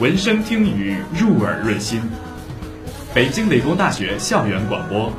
闻声听雨，入耳润心。北京理工大学校园广播。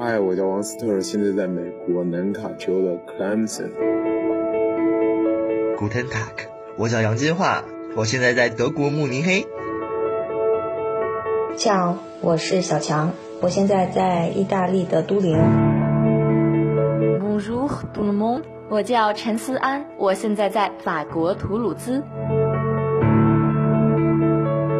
嗨，我叫王斯特，现在在美国南卡州的 Clemson。Guten Tag，我叫杨金华，我现在在德国慕尼黑。叫，我是小强，我现在在意大利的都灵。Bonjour tout le monde，我叫陈思安，我现在在法国图鲁兹。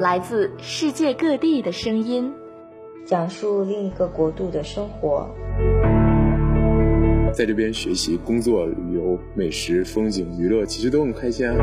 来自世界各地的声音，讲述另一个国度的生活。在这边学习、工作、旅游、美食、风景、娱乐，其实都很开心啊。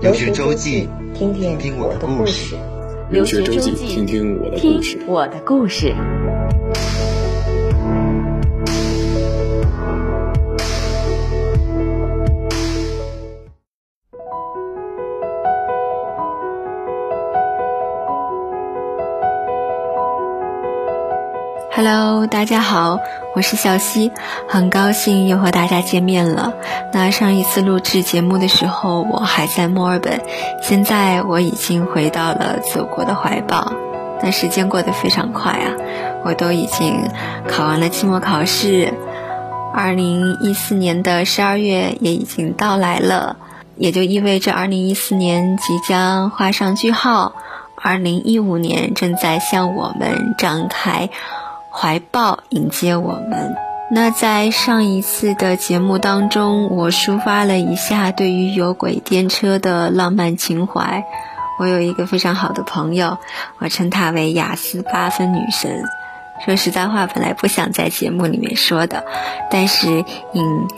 留学周记，听听我的故事。留学周记，听听我的故事。听我的故事。Hello，大家好，我是小溪，很高兴又和大家见面了。那上一次录制节目的时候，我还在墨尔本，现在我已经回到了祖国的怀抱。那时间过得非常快啊，我都已经考完了期末考试，二零一四年的十二月也已经到来了，也就意味着二零一四年即将画上句号，二零一五年正在向我们张开。怀抱迎接我们。那在上一次的节目当中，我抒发了一下对于有轨电车的浪漫情怀。我有一个非常好的朋友，我称她为雅思八分女神。说实在话，本来不想在节目里面说的，但是因。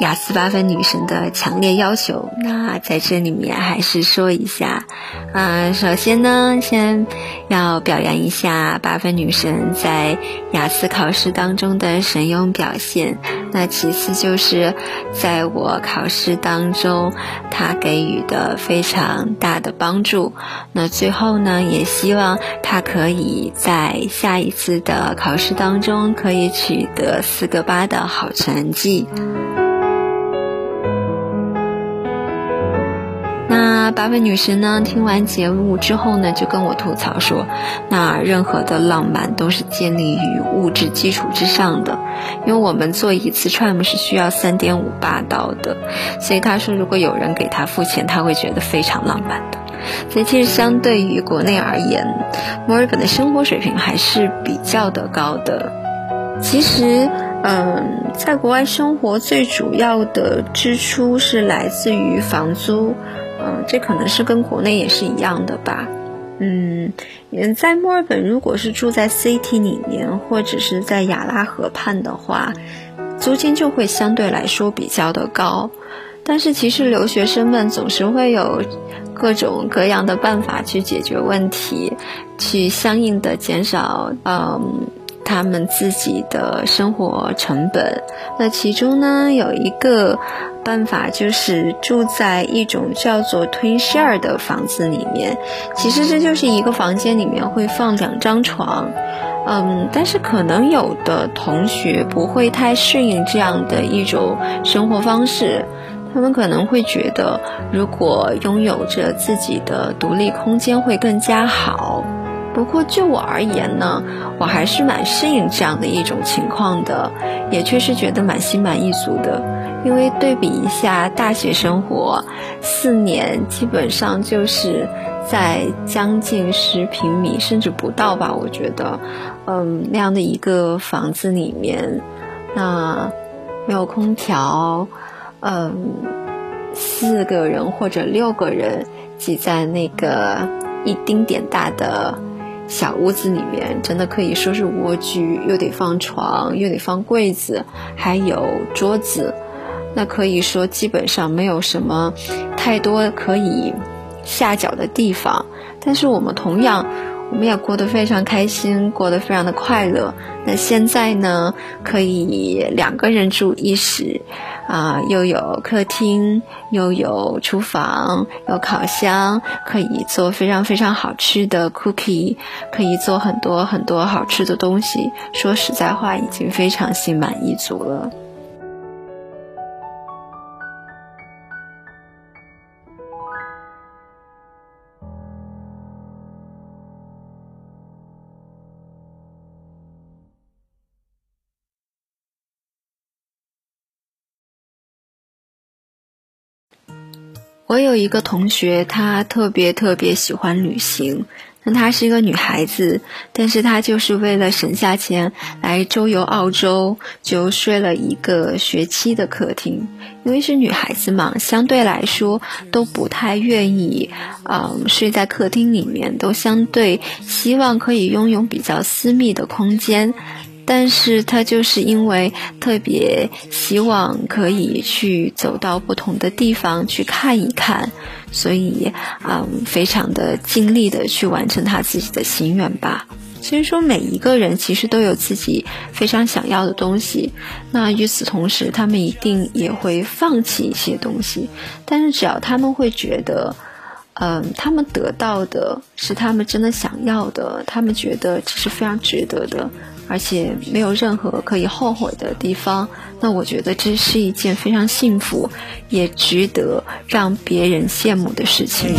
雅思八分女神的强烈要求，那在这里面还是说一下，嗯，首先呢，先要表扬一下八分女神在雅思考试当中的神勇表现。那其次就是在我考试当中，她给予的非常大的帮助。那最后呢，也希望她可以在下一次的考试当中可以取得四个八的好成绩。八位女神呢？听完节目之后呢，就跟我吐槽说，那任何的浪漫都是建立于物质基础之上的，因为我们做一次 tram 是需要三点五八刀的，所以他说如果有人给他付钱，他会觉得非常浪漫的。所以其实相对于国内而言，墨尔本的生活水平还是比较的高的。其实，嗯，在国外生活最主要的支出是来自于房租。嗯，这可能是跟国内也是一样的吧。嗯，在墨尔本，如果是住在 City 里面，或者是在亚拉河畔的话，租金就会相对来说比较的高。但是其实留学生们总是会有各种各样的办法去解决问题，去相应的减少嗯他们自己的生活成本。那其中呢，有一个。办法就是住在一种叫做 twin share 的房子里面，其实这就是一个房间里面会放两张床，嗯，但是可能有的同学不会太适应这样的一种生活方式，他们可能会觉得如果拥有着自己的独立空间会更加好。不过就我而言呢，我还是蛮适应这样的一种情况的，也确实觉得蛮心满意足的。因为对比一下大学生活，四年基本上就是在将近十平米甚至不到吧，我觉得，嗯，那样的一个房子里面，那没有空调，嗯，四个人或者六个人挤在那个一丁点大的小屋子里面，真的可以说是蜗居，又得放床，又得放柜子，还有桌子。那可以说基本上没有什么太多可以下脚的地方，但是我们同样，我们也过得非常开心，过得非常的快乐。那现在呢，可以两个人住一室，啊，又有客厅，又有厨房，有烤箱，可以做非常非常好吃的 cookie，可以做很多很多好吃的东西。说实在话，已经非常心满意足了。我有一个同学，她特别特别喜欢旅行。那她是一个女孩子，但是她就是为了省下钱来周游澳洲，就睡了一个学期的客厅。因为是女孩子嘛，相对来说都不太愿意，嗯，睡在客厅里面，都相对希望可以拥有比较私密的空间。但是他就是因为特别希望可以去走到不同的地方去看一看，所以嗯，非常的尽力的去完成他自己的心愿吧。所以说，每一个人其实都有自己非常想要的东西，那与此同时，他们一定也会放弃一些东西。但是只要他们会觉得，嗯，他们得到的是他们真的想要的，他们觉得这是非常值得的。而且没有任何可以后悔的地方，那我觉得这是一件非常幸福，也值得让别人羡慕的事情。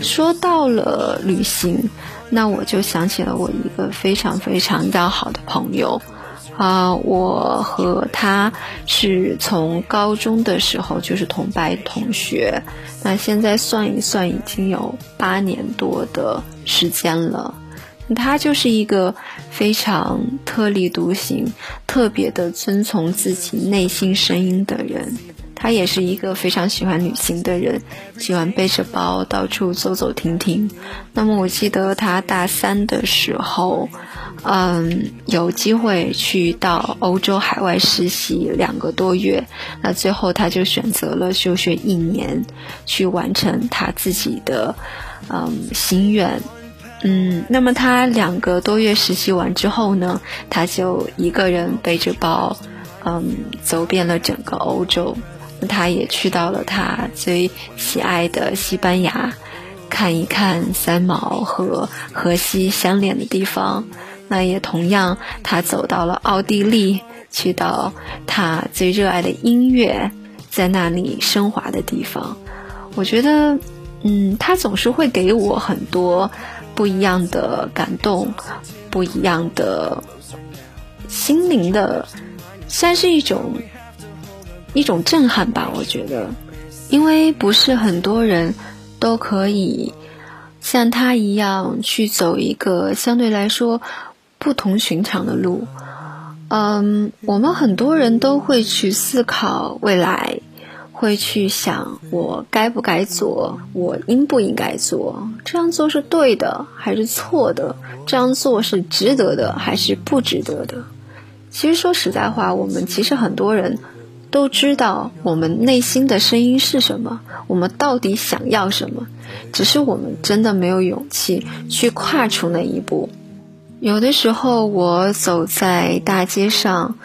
说到了旅行，那我就想起了我一个非常非常要好的朋友，啊，我和他是从高中的时候就是同班同学，那现在算一算，已经有八年多的时间了。他就是一个非常特立独行、特别的遵从自己内心声音的人。他也是一个非常喜欢旅行的人，喜欢背着包到处走走停停。那么我记得他大三的时候，嗯，有机会去到欧洲海外实习两个多月。那最后他就选择了休学一年，去完成他自己的嗯心愿。嗯，那么他两个多月实习完之后呢，他就一个人背着包，嗯，走遍了整个欧洲。他也去到了他最喜爱的西班牙，看一看三毛和荷西相连的地方。那也同样，他走到了奥地利，去到他最热爱的音乐在那里升华的地方。我觉得，嗯，他总是会给我很多。不一样的感动，不一样的心灵的，算是一种一种震撼吧。我觉得，因为不是很多人都可以像他一样去走一个相对来说不同寻常的路。嗯，我们很多人都会去思考未来。会去想我该不该做，我应不应该做，这样做是对的还是错的？这样做是值得的还是不值得的？其实说实在话，我们其实很多人都知道我们内心的声音是什么，我们到底想要什么，只是我们真的没有勇气去跨出那一步。有的时候，我走在大街上，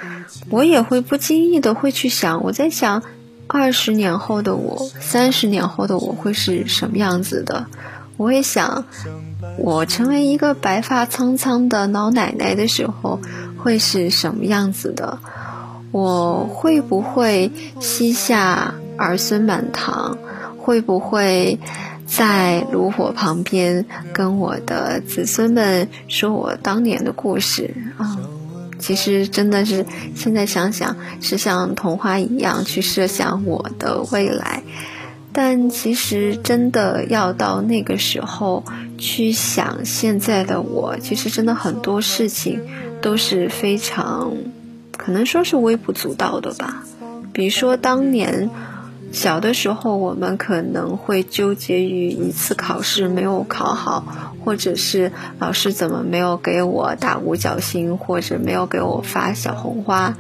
我也会不经意的会去想，我在想。二十年后的我，三十年后的我会是什么样子的？我也想，我成为一个白发苍苍的老奶奶的时候，会是什么样子的？我会不会膝下儿孙满堂？会不会在炉火旁边跟我的子孙们说我当年的故事啊？其实真的是，现在想想是像童话一样去设想我的未来，但其实真的要到那个时候去想现在的我，其实真的很多事情都是非常，可能说是微不足道的吧。比如说当年。小的时候，我们可能会纠结于一次考试没有考好，或者是老师怎么没有给我打五角星，或者没有给我发小红花。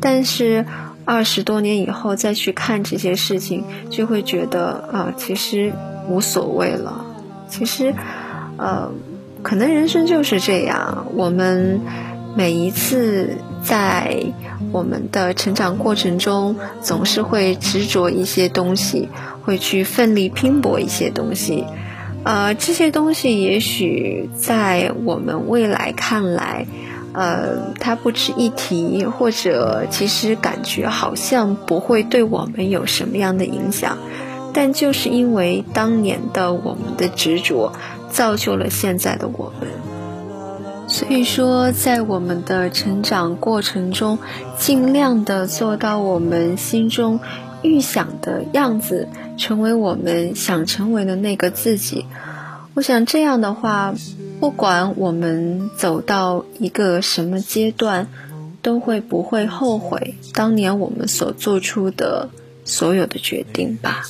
但是二十多年以后再去看这些事情，就会觉得啊，其实无所谓了。其实，呃，可能人生就是这样，我们每一次在我们的成长过程中，总是会执着一些东西，会去奋力拼搏一些东西。呃，这些东西也许在我们未来看来，呃，它不值一提，或者其实感觉好像不会对我们有什么样的影响，但就是因为当年的我们的执着，造就了现在的我们。所以说，在我们的成长过程中，尽量的做到我们心中预想的样子。成为我们想成为的那个自己，我想这样的话，不管我们走到一个什么阶段，都会不会后悔当年我们所做出的所有的决定吧。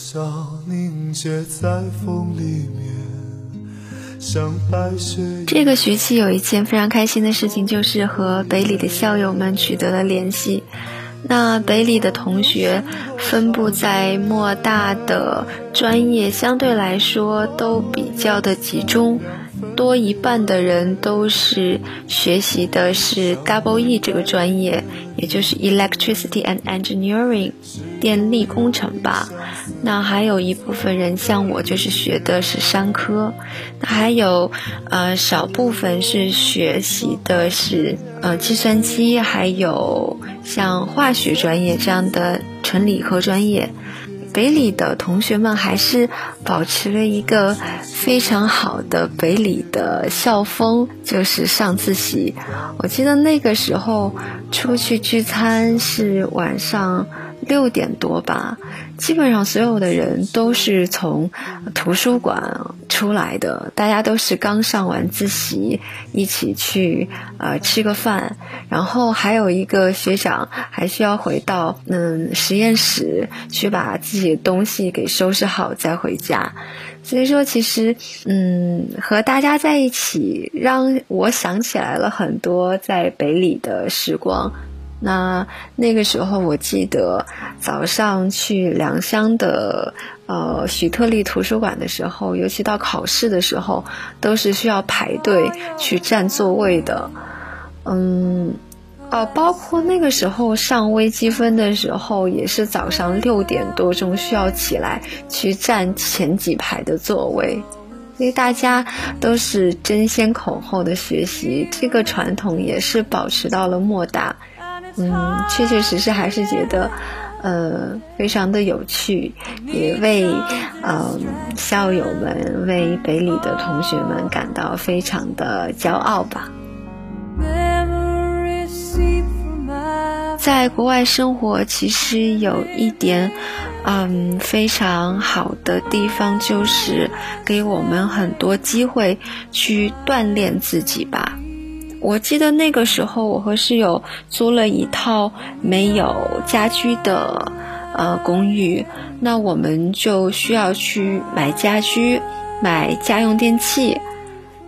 这个学期有一件非常开心的事情，就是和北理的校友们取得了联系。那北理的同学分布在莫大的专业，相对来说都比较的集中，多一半的人都是学习的是 Double E 这个专业，也就是 Electricity and Engineering，电力工程吧。那还有一部分人像我，就是学的是商科。那还有呃少部分是学习的是呃计算机，还有。像化学专业这样的纯理科专业，北理的同学们还是保持了一个非常好的北理的校风，就是上自习。我记得那个时候出去聚餐是晚上。六点多吧，基本上所有的人都是从图书馆出来的，大家都是刚上完自习，一起去呃吃个饭，然后还有一个学长还需要回到嗯实验室去把自己的东西给收拾好再回家，所以说其实嗯和大家在一起，让我想起来了很多在北理的时光。那那个时候，我记得早上去良乡的呃许特利图书馆的时候，尤其到考试的时候，都是需要排队去占座位的。嗯，哦，包括那个时候上微积分的时候，也是早上六点多钟需要起来去占前几排的座位，所以大家都是争先恐后的学习，这个传统也是保持到了莫大。嗯，确确实实还是觉得，呃，非常的有趣，也为嗯校友们、为北理的同学们感到非常的骄傲吧。在国外生活，其实有一点，嗯，非常好的地方，就是给我们很多机会去锻炼自己吧。我记得那个时候，我和室友租了一套没有家居的呃公寓，那我们就需要去买家居，买家用电器。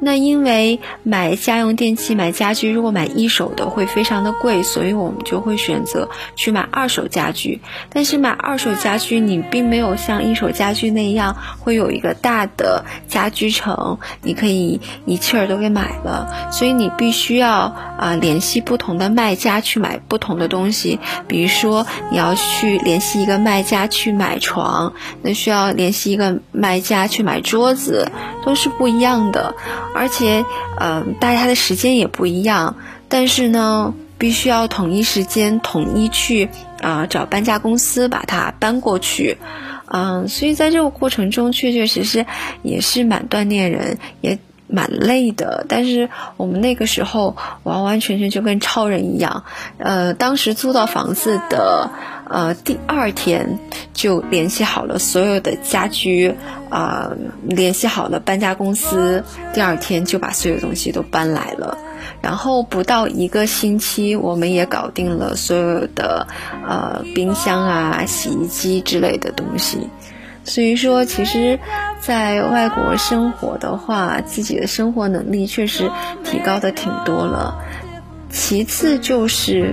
那因为买家用电器、买家具，如果买一手的会非常的贵，所以我们就会选择去买二手家具。但是买二手家具，你并没有像一手家具那样会有一个大的家居城，你可以一气儿都给买了。所以你必须要啊联系不同的卖家去买不同的东西。比如说你要去联系一个卖家去买床，那需要联系一个卖家去买桌子，都是不一样的。而且，嗯，大家的时间也不一样，但是呢，必须要统一时间，统一去啊找搬家公司把它搬过去，嗯，所以在这个过程中，确确实实也是蛮锻炼人，也蛮累的。但是我们那个时候完完全全就跟超人一样，呃，当时租到房子的。呃，第二天就联系好了所有的家居，啊，联系好了搬家公司，第二天就把所有东西都搬来了。然后不到一个星期，我们也搞定了所有的呃冰箱啊、洗衣机之类的东西。所以说，其实，在外国生活的话，自己的生活能力确实提高的挺多了。其次就是。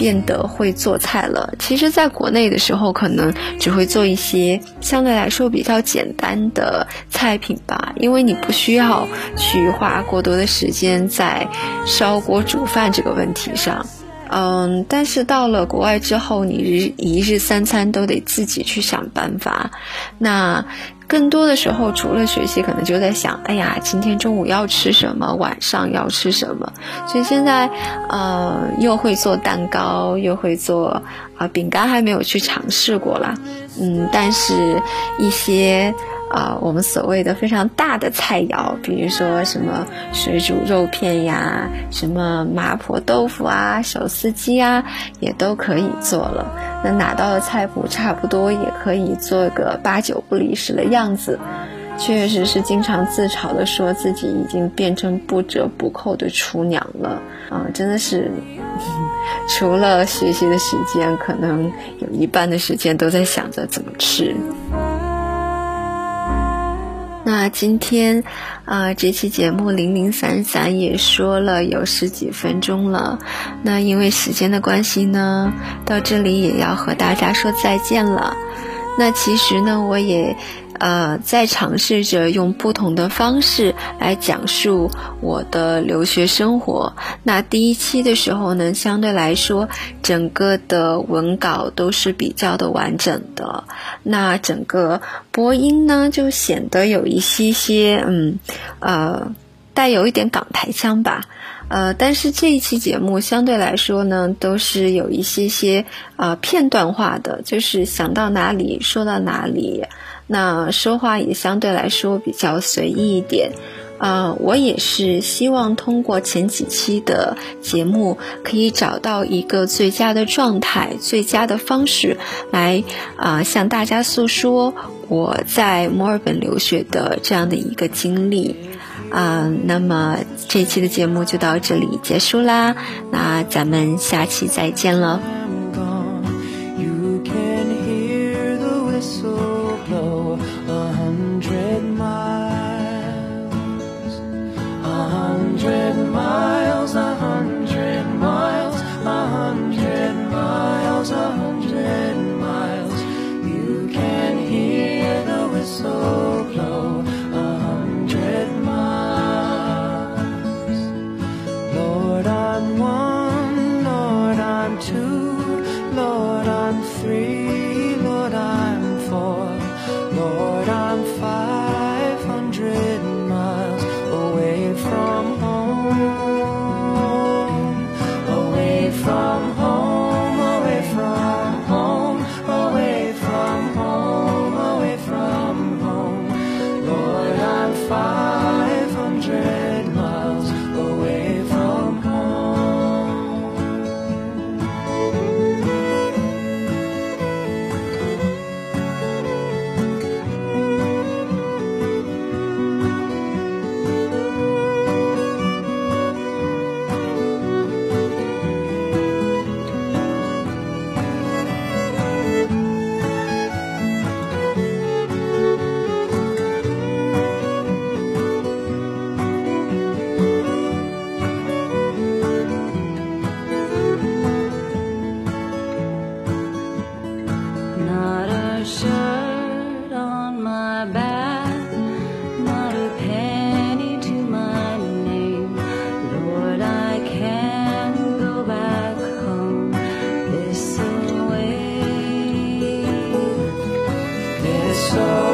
变得会做菜了。其实，在国内的时候，可能只会做一些相对来说比较简单的菜品吧，因为你不需要去花过多的时间在烧锅煮饭这个问题上。嗯，但是到了国外之后，你日一日三餐都得自己去想办法。那更多的时候，除了学习，可能就在想，哎呀，今天中午要吃什么，晚上要吃什么。所以现在，呃，又会做蛋糕，又会做啊饼干，还没有去尝试过啦。嗯，但是一些。啊，我们所谓的非常大的菜肴，比如说什么水煮肉片呀，什么麻婆豆腐啊，手撕鸡啊，也都可以做了。那拿到的菜谱差不多，也可以做个八九不离十的样子。确实是经常自嘲的说自己已经变成不折不扣的厨娘了啊！真的是，除了学习的时间，可能有一半的时间都在想着怎么吃。那今天，啊，这期节目零零散散也说了有十几分钟了。那因为时间的关系呢，到这里也要和大家说再见了。那其实呢，我也。呃，在尝试着用不同的方式来讲述我的留学生活。那第一期的时候呢，相对来说，整个的文稿都是比较的完整的。那整个播音呢，就显得有一些些，嗯，呃，带有一点港台腔吧。呃，但是这一期节目相对来说呢，都是有一些些呃片段化的，就是想到哪里说到哪里。那说话也相对来说比较随意一点，啊，我也是希望通过前几期的节目，可以找到一个最佳的状态、最佳的方式，来啊向大家诉说我在墨尔本留学的这样的一个经历，啊，那么这期的节目就到这里结束啦，那咱们下期再见了。so